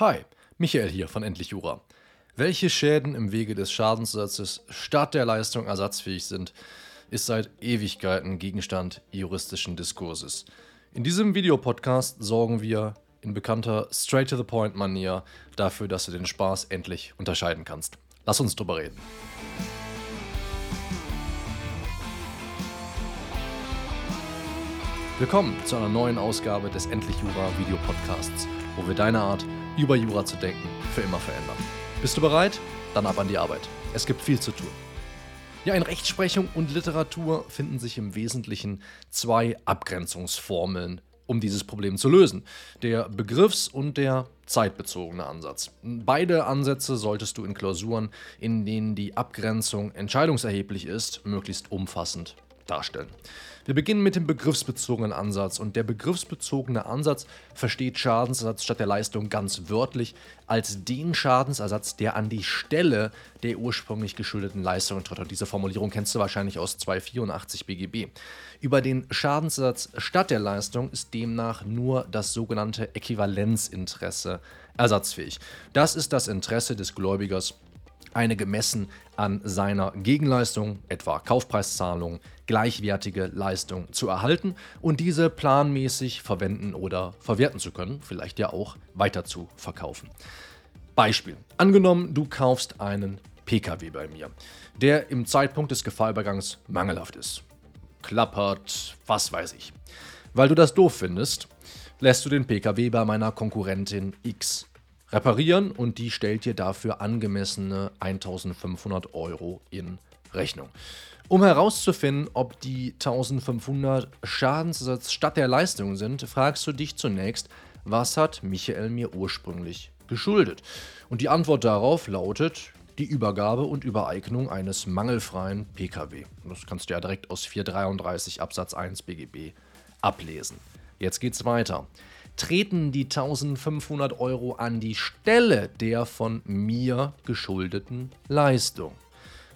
Hi, Michael hier von Endlich Jura. Welche Schäden im Wege des Schadenssatzes statt der Leistung ersatzfähig sind, ist seit Ewigkeiten Gegenstand juristischen Diskurses. In diesem Videopodcast sorgen wir in bekannter Straight-to-the-Point-Manier dafür, dass du den Spaß endlich unterscheiden kannst. Lass uns drüber reden. Willkommen zu einer neuen Ausgabe des Endlich Jura Videopodcasts, wo wir deine Art über Jura zu denken, für immer verändern. Bist du bereit? Dann ab an die Arbeit. Es gibt viel zu tun. Ja, in Rechtsprechung und Literatur finden sich im Wesentlichen zwei Abgrenzungsformeln, um dieses Problem zu lösen. Der begriffs- und der zeitbezogene Ansatz. Beide Ansätze solltest du in Klausuren, in denen die Abgrenzung entscheidungserheblich ist, möglichst umfassend darstellen. Wir beginnen mit dem begriffsbezogenen Ansatz und der begriffsbezogene Ansatz versteht Schadensersatz statt der Leistung ganz wörtlich als den Schadensersatz, der an die Stelle der ursprünglich geschuldeten Leistung tritt. Und diese Formulierung kennst du wahrscheinlich aus 284 BGB. Über den Schadensersatz statt der Leistung ist demnach nur das sogenannte Äquivalenzinteresse ersatzfähig. Das ist das Interesse des Gläubigers eine gemessen an seiner Gegenleistung, etwa Kaufpreiszahlung, gleichwertige Leistung zu erhalten und diese planmäßig verwenden oder verwerten zu können, vielleicht ja auch weiter zu verkaufen. Beispiel. Angenommen, du kaufst einen Pkw bei mir, der im Zeitpunkt des Gefahrübergangs mangelhaft ist. Klappert, was weiß ich. Weil du das doof findest, lässt du den Pkw bei meiner Konkurrentin X reparieren und die stellt dir dafür angemessene 1500 Euro in Rechnung. Um herauszufinden, ob die 1500 Schadensersatz statt der Leistung sind, fragst du dich zunächst, was hat Michael mir ursprünglich geschuldet? Und die Antwort darauf lautet die Übergabe und Übereignung eines mangelfreien Pkw. Das kannst du ja direkt aus 433 Absatz 1 BGB ablesen. Jetzt geht's weiter treten die 1500 Euro an die Stelle der von mir geschuldeten Leistung?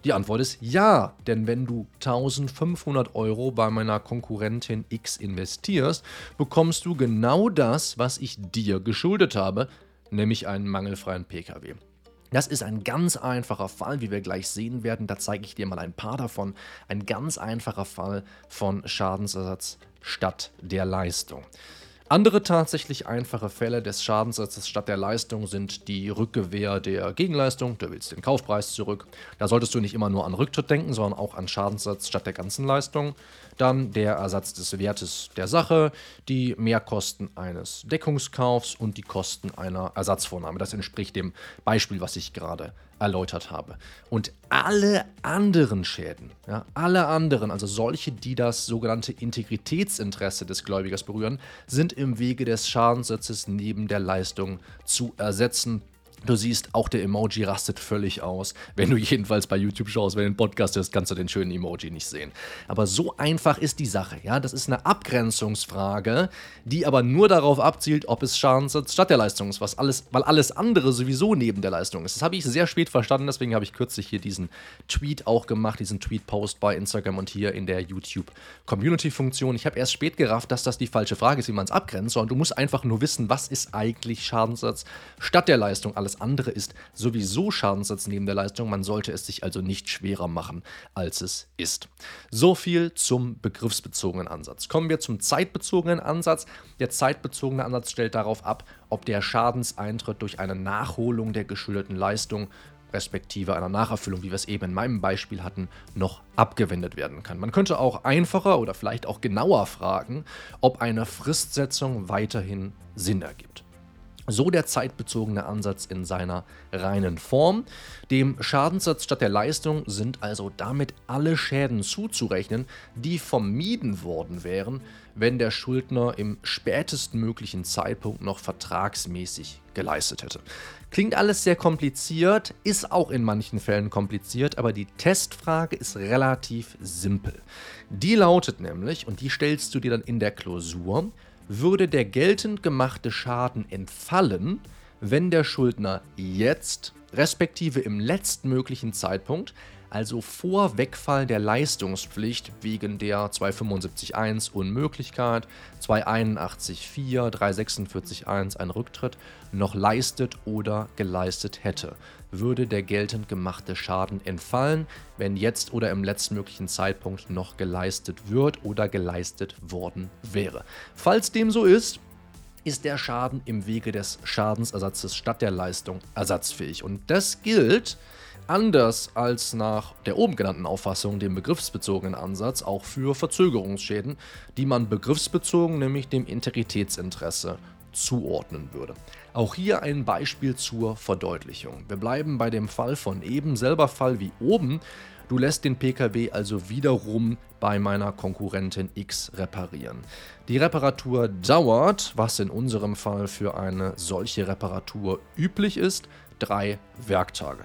Die Antwort ist ja, denn wenn du 1500 Euro bei meiner Konkurrentin X investierst, bekommst du genau das, was ich dir geschuldet habe, nämlich einen mangelfreien Pkw. Das ist ein ganz einfacher Fall, wie wir gleich sehen werden. Da zeige ich dir mal ein paar davon. Ein ganz einfacher Fall von Schadensersatz statt der Leistung. Andere tatsächlich einfache Fälle des Schadensersatzes statt der Leistung sind die Rückgewehr der Gegenleistung. Du willst den Kaufpreis zurück. Da solltest du nicht immer nur an Rücktritt denken, sondern auch an Schadensersatz statt der ganzen Leistung. Dann der Ersatz des Wertes der Sache, die Mehrkosten eines Deckungskaufs und die Kosten einer Ersatzvornahme. Das entspricht dem Beispiel, was ich gerade erläutert habe. Und alle anderen Schäden, ja, alle anderen, also solche, die das sogenannte Integritätsinteresse des Gläubigers berühren, sind im Wege des Schadenssatzes neben der Leistung zu ersetzen Du siehst, auch der Emoji rastet völlig aus. Wenn du jedenfalls bei YouTube schaust, wenn du den Podcast hörst, kannst du den schönen Emoji nicht sehen. Aber so einfach ist die Sache, ja. Das ist eine Abgrenzungsfrage, die aber nur darauf abzielt, ob es Schadensersatz statt der Leistung ist, was alles, weil alles andere sowieso neben der Leistung ist. Das habe ich sehr spät verstanden, deswegen habe ich kürzlich hier diesen Tweet auch gemacht, diesen Tweet-Post bei Instagram und hier in der YouTube-Community-Funktion. Ich habe erst spät gerafft, dass das die falsche Frage ist, wie man es abgrenzt, sondern du musst einfach nur wissen, was ist eigentlich Schadensersatz statt der Leistung. Alles alles andere ist sowieso Schadensersatz neben der Leistung. Man sollte es sich also nicht schwerer machen, als es ist. So viel zum begriffsbezogenen Ansatz. Kommen wir zum zeitbezogenen Ansatz. Der zeitbezogene Ansatz stellt darauf ab, ob der Schadenseintritt durch eine Nachholung der geschuldeten Leistung respektive einer Nacherfüllung, wie wir es eben in meinem Beispiel hatten, noch abgewendet werden kann. Man könnte auch einfacher oder vielleicht auch genauer fragen, ob eine Fristsetzung weiterhin Sinn ergibt. So der zeitbezogene Ansatz in seiner reinen Form. Dem Schadenssatz statt der Leistung sind also damit alle Schäden zuzurechnen, die vermieden worden wären, wenn der Schuldner im spätestmöglichen Zeitpunkt noch vertragsmäßig geleistet hätte. Klingt alles sehr kompliziert, ist auch in manchen Fällen kompliziert, aber die Testfrage ist relativ simpel. Die lautet nämlich, und die stellst du dir dann in der Klausur, würde der geltend gemachte Schaden entfallen, wenn der Schuldner jetzt, respektive im letztmöglichen Zeitpunkt, also vor Wegfall der Leistungspflicht wegen der 275.1 Unmöglichkeit, 281.4, 346.1 ein Rücktritt, noch leistet oder geleistet hätte, würde der geltend gemachte Schaden entfallen, wenn jetzt oder im letztmöglichen Zeitpunkt noch geleistet wird oder geleistet worden wäre. Falls dem so ist, ist der Schaden im Wege des Schadensersatzes statt der Leistung ersatzfähig. Und das gilt anders als nach der oben genannten Auffassung, dem begriffsbezogenen Ansatz, auch für Verzögerungsschäden, die man begriffsbezogen nämlich dem Integritätsinteresse zuordnen würde. Auch hier ein Beispiel zur Verdeutlichung. Wir bleiben bei dem Fall von eben, selber Fall wie oben, Du lässt den PKW also wiederum bei meiner Konkurrentin X reparieren. Die Reparatur dauert, was in unserem Fall für eine solche Reparatur üblich ist, drei Werktage.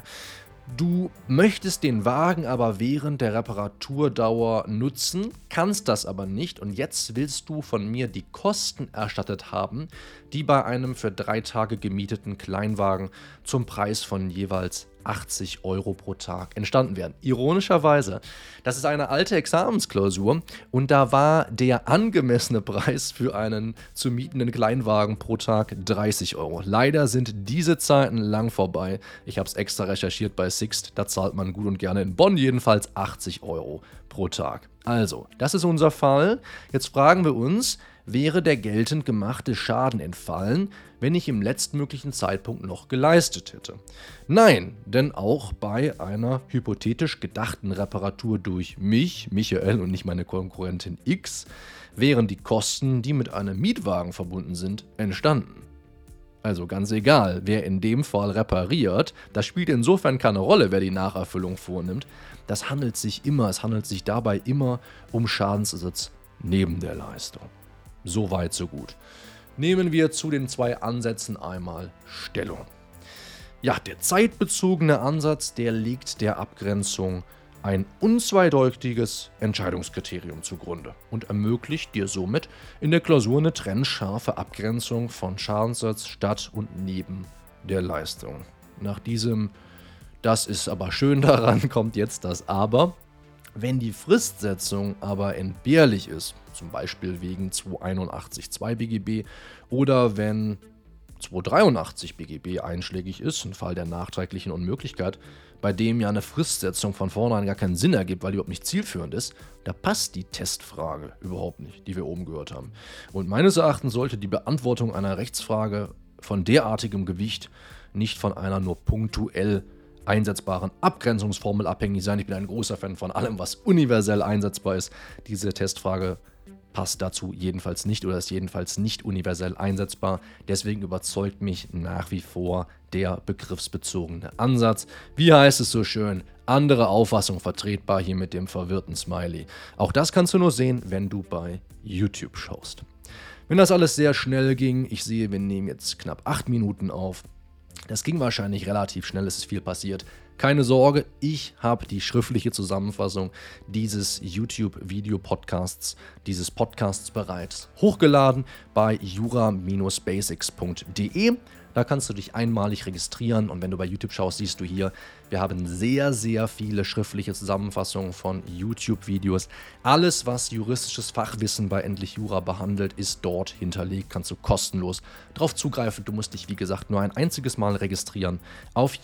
Du möchtest den Wagen aber während der Reparaturdauer nutzen, kannst das aber nicht. Und jetzt willst du von mir die Kosten erstattet haben, die bei einem für drei Tage gemieteten Kleinwagen zum Preis von jeweils 80 Euro pro Tag entstanden werden. Ironischerweise, das ist eine alte Examensklausur und da war der angemessene Preis für einen zu mietenden Kleinwagen pro Tag 30 Euro. Leider sind diese Zeiten lang vorbei. Ich habe es extra recherchiert bei Sixt, da zahlt man gut und gerne in Bonn jedenfalls 80 Euro pro Tag. Also, das ist unser Fall. Jetzt fragen wir uns, wäre der geltend gemachte Schaden entfallen, wenn ich im letztmöglichen Zeitpunkt noch geleistet hätte. Nein, denn auch bei einer hypothetisch gedachten Reparatur durch mich, Michael und nicht meine Konkurrentin X, wären die Kosten, die mit einem Mietwagen verbunden sind, entstanden. Also ganz egal, wer in dem Fall repariert, das spielt insofern keine Rolle, wer die Nacherfüllung vornimmt. Das handelt sich immer, es handelt sich dabei immer um Schadensersatz neben der Leistung. So weit, so gut. Nehmen wir zu den zwei Ansätzen einmal Stellung. Ja, der zeitbezogene Ansatz, der legt der Abgrenzung ein unzweideutiges Entscheidungskriterium zugrunde und ermöglicht dir somit in der Klausur eine trennscharfe Abgrenzung von Schadenssatz statt und neben der Leistung. Nach diesem Das ist aber schön daran kommt jetzt das Aber. Wenn die Fristsetzung aber entbehrlich ist, zum Beispiel wegen 281.2 BGB oder wenn 283 BGB einschlägig ist, ein Fall der nachträglichen Unmöglichkeit, bei dem ja eine Fristsetzung von vornherein gar keinen Sinn ergibt, weil die überhaupt nicht zielführend ist, da passt die Testfrage überhaupt nicht, die wir oben gehört haben. Und meines Erachtens sollte die Beantwortung einer Rechtsfrage von derartigem Gewicht nicht von einer nur punktuell einsetzbaren Abgrenzungsformel abhängig sein. Ich bin ein großer Fan von allem, was universell einsetzbar ist. Diese Testfrage passt dazu jedenfalls nicht oder ist jedenfalls nicht universell einsetzbar. Deswegen überzeugt mich nach wie vor der begriffsbezogene Ansatz. Wie heißt es so schön? Andere Auffassung vertretbar hier mit dem verwirrten Smiley. Auch das kannst du nur sehen, wenn du bei YouTube schaust. Wenn das alles sehr schnell ging, ich sehe, wir nehmen jetzt knapp 8 Minuten auf, das ging wahrscheinlich relativ schnell, es ist viel passiert. Keine Sorge, ich habe die schriftliche Zusammenfassung dieses YouTube-Video-Podcasts, dieses Podcasts bereits hochgeladen bei jura-basics.de. Da kannst du dich einmalig registrieren und wenn du bei YouTube schaust, siehst du hier, wir haben sehr, sehr viele schriftliche Zusammenfassungen von YouTube-Videos. Alles, was juristisches Fachwissen bei Endlich Jura behandelt, ist dort hinterlegt. Kannst du kostenlos darauf zugreifen. Du musst dich, wie gesagt, nur ein einziges Mal registrieren auf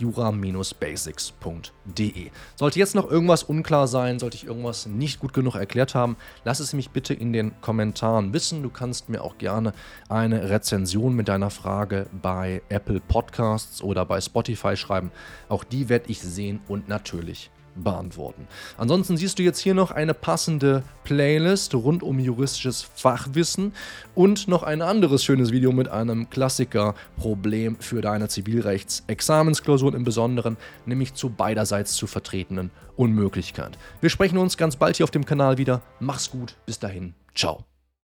jura-basics.de. Sollte jetzt noch irgendwas unklar sein, sollte ich irgendwas nicht gut genug erklärt haben, lass es mich bitte in den Kommentaren wissen. Du kannst mir auch gerne eine Rezension mit deiner Frage bei Apple Podcasts oder bei Spotify schreiben. Auch die werde ich sehen und natürlich beantworten. Ansonsten siehst du jetzt hier noch eine passende Playlist rund um juristisches Fachwissen und noch ein anderes schönes Video mit einem Klassiker-Problem für deine Zivilrechtsexamensklausuren im Besonderen, nämlich zu beiderseits zu vertretenen Unmöglichkeit. Wir sprechen uns ganz bald hier auf dem Kanal wieder. Mach's gut, bis dahin, ciao.